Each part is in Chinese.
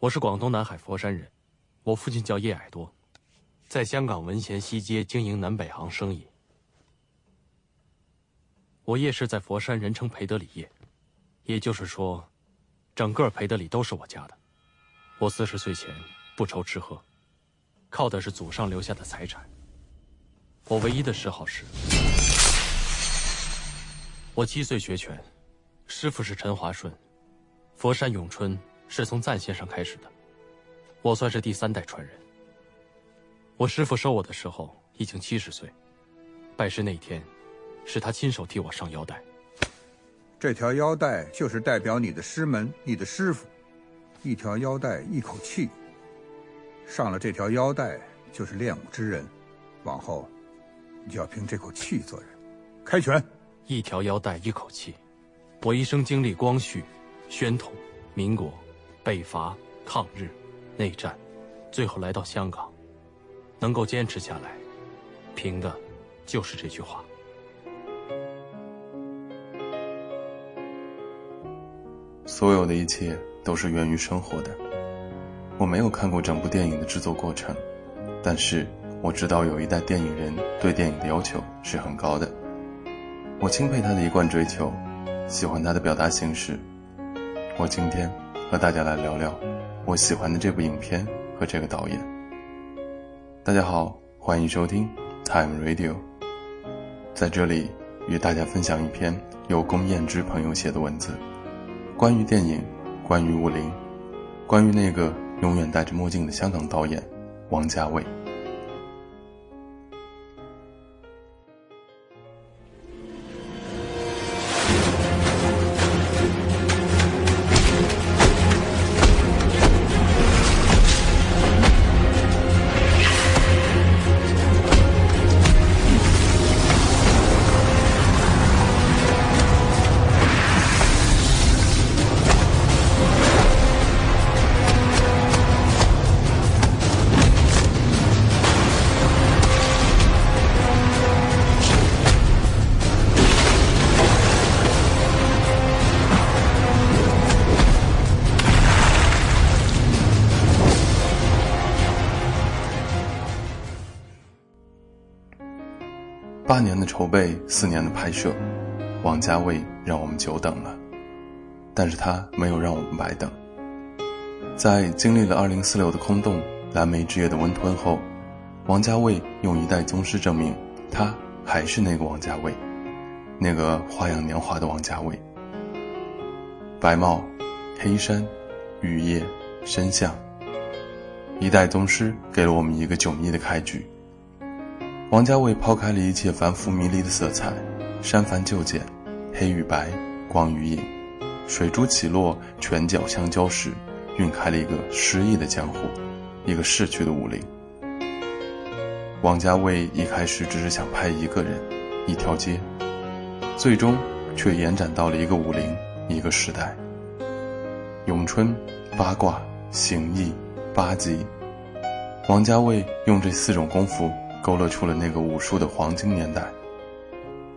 我是广东南海佛山人，我父亲叫叶矮多，在香港文贤西街经营南北行生意。我叶氏在佛山人称培德里叶，也就是说，整个培德里都是我家的。我四十岁前不愁吃喝，靠的是祖上留下的财产。我唯一的嗜好是，我七岁学拳，师傅是陈华顺，佛山咏春。是从赞先生开始的，我算是第三代传人。我师傅收我的时候已经七十岁，拜师那天，是他亲手替我上腰带。这条腰带就是代表你的师门，你的师傅。一条腰带一口气，上了这条腰带就是练武之人，往后，你就要凭这口气做人。开拳！一条腰带一口气，我一生经历光绪、宣统、民国。北伐、抗日、内战，最后来到香港，能够坚持下来，凭的，就是这句话。所有的一切都是源于生活的。我没有看过整部电影的制作过程，但是我知道有一代电影人对电影的要求是很高的。我钦佩他的一贯追求，喜欢他的表达形式。我今天。和大家来聊聊我喜欢的这部影片和这个导演。大家好，欢迎收听 Time Radio，在这里与大家分享一篇由龚燕之朋友写的文字，关于电影，关于武林，关于那个永远戴着墨镜的香港导演王家卫。八年的筹备，四年的拍摄，王家卫让我们久等了，但是他没有让我们白等。在经历了二零四六的空洞、蓝莓之夜的温吞后，王家卫用一代宗师证明，他还是那个王家卫，那个花样年华的王家卫。白帽、黑山、雨夜、深巷，一代宗师给了我们一个迥异的开局。王家卫抛开了一切繁复迷离的色彩，删繁就简，黑与白，光与影，水珠起落，拳脚相交时，晕开了一个失意的江湖，一个逝去的武林。王家卫一开始只是想拍一个人，一条街，最终却延展到了一个武林，一个时代。咏春、八卦、形意、八极，王家卫用这四种功夫。勾勒出了那个武术的黄金年代，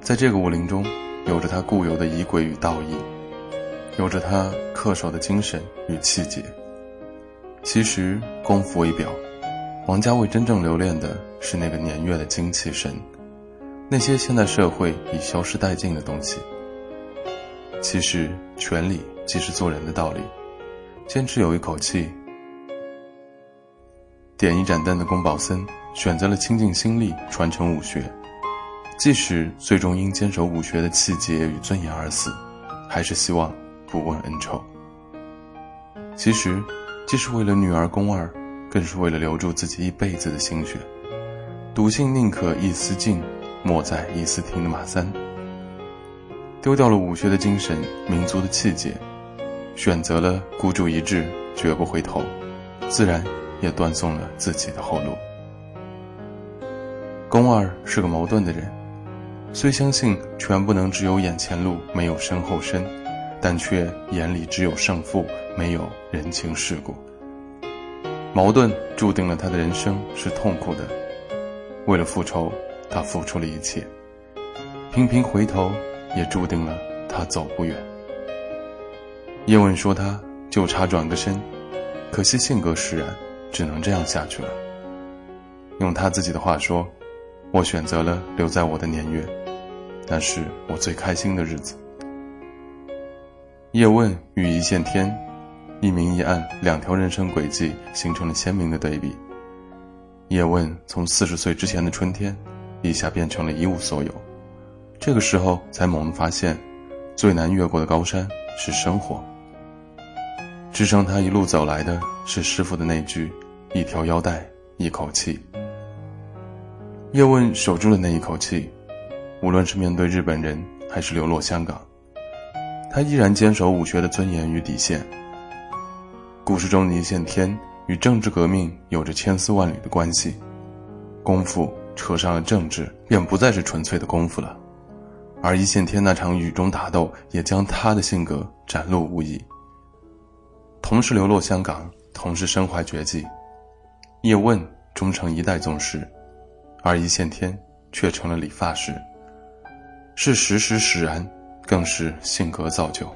在这个武林中，有着他固有的仪轨与道义，有着他恪守的精神与气节。其实功夫为表，王家卫真正留恋的是那个年月的精气神，那些现代社会已消失殆尽的东西。其实权力即是做人的道理，坚持有一口气。点一盏灯的宫保森。选择了倾尽心力传承武学，即使最终因坚守武学的气节与尊严而死，还是希望不问恩仇。其实，既是为了女儿宫二，更是为了留住自己一辈子的心血。笃信宁可一丝尽，莫在一丝停的马三，丢掉了武学的精神、民族的气节，选择了孤注一掷，绝不回头，自然也断送了自己的后路。宫二是个矛盾的人，虽相信全不能只有眼前路，没有身后身，但却眼里只有胜负，没有人情世故。矛盾注定了他的人生是痛苦的。为了复仇，他付出了一切；频频回头，也注定了他走不远。叶问说他就差转个身，可惜性格使然，只能这样下去了。用他自己的话说：“我选择了留在我的年月，那是我最开心的日子。”叶问与一线天，一明一暗两条人生轨迹形成了鲜明的对比。叶问从四十岁之前的春天，一下变成了一无所有，这个时候才猛地发现，最难越过的高山是生活。支撑他一路走来的是师傅的那句：“一条腰带，一口气。”叶问守住了那一口气，无论是面对日本人，还是流落香港。他依然坚守武学的尊严与底线。故事中的一线天与政治革命有着千丝万缕的关系，功夫扯上了政治，便不再是纯粹的功夫了。而一线天那场雨中打斗，也将他的性格展露无遗。同是流落香港，同是身怀绝技，叶问终成一代宗师，而一线天却成了理发师。是时时使然。更是性格造就。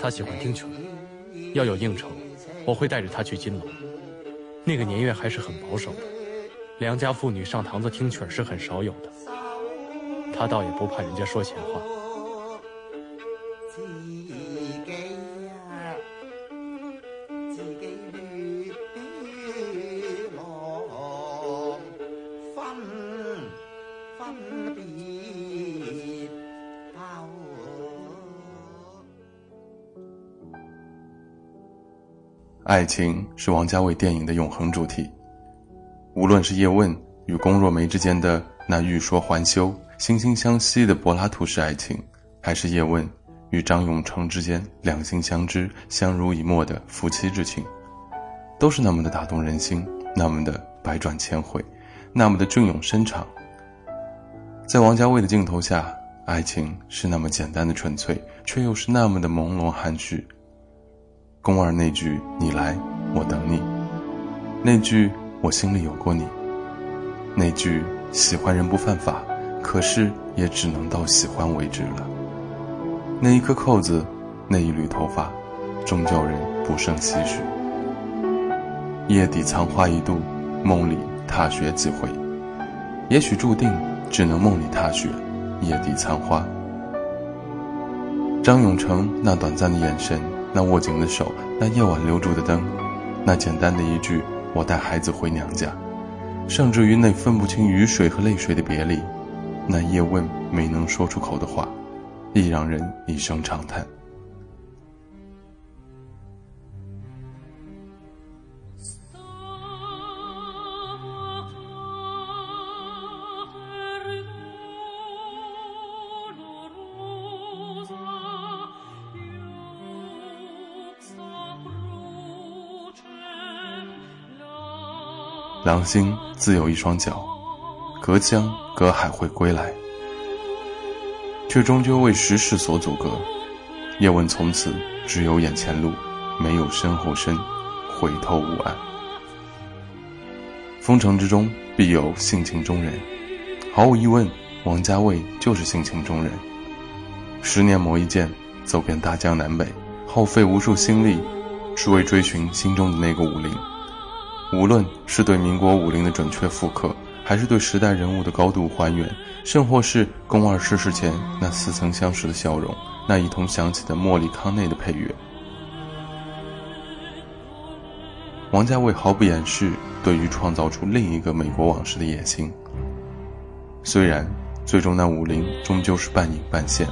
他喜欢听曲。要有应酬，我会带着他去金楼。那个年月还是很保守的，良家妇女上堂子听曲是很少有的。他倒也不怕人家说闲话。爱情是王家卫电影的永恒主题，无论是叶问与龚若梅之间的那欲说还休、惺惺相惜的柏拉图式爱情，还是叶问与张永成之间两心相知、相濡以沫的夫妻之情，都是那么的打动人心，那么的百转千回，那么的隽永深长。在王家卫的镜头下，爱情是那么简单的纯粹，却又是那么的朦胧含蓄。宫二那句“你来，我等你”，那句“我心里有过你”，那句“喜欢人不犯法”，可是也只能到喜欢为止了。那一颗扣子，那一缕头发，终叫人不胜唏嘘。夜底藏花一度，梦里踏雪几回，也许注定只能梦里踏雪，夜底藏花。张永成那短暂的眼神。那握紧的手，那夜晚留住的灯，那简单的一句“我带孩子回娘家”，甚至于那分不清雨水和泪水的别离，那叶问没能说出口的话，亦让人一声长叹。狼星自有一双脚，隔江隔海会归来，却终究为时势所阻隔。叶问从此只有眼前路，没有身后身，回头无岸。封城之中必有性情中人，毫无疑问，王家卫就是性情中人。十年磨一剑，走遍大江南北，耗费无数心力，只为追寻心中的那个武林。无论是对民国武林的准确复刻，还是对时代人物的高度还原，甚或是宫二逝世前那似曾相识的笑容，那一同响起的莫里康内的配乐，王家卫毫不掩饰对于创造出另一个美国往事的野心。虽然最终那武林终究是半隐半现，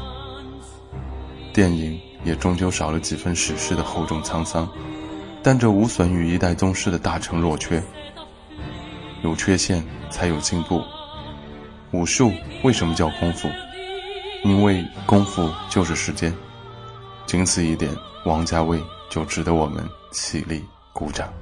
电影也终究少了几分史诗的厚重沧桑。但这无损于一代宗师的大成若缺。有缺陷才有进步。武术为什么叫功夫？因为功夫就是时间。仅此一点，王家卫就值得我们起立鼓掌。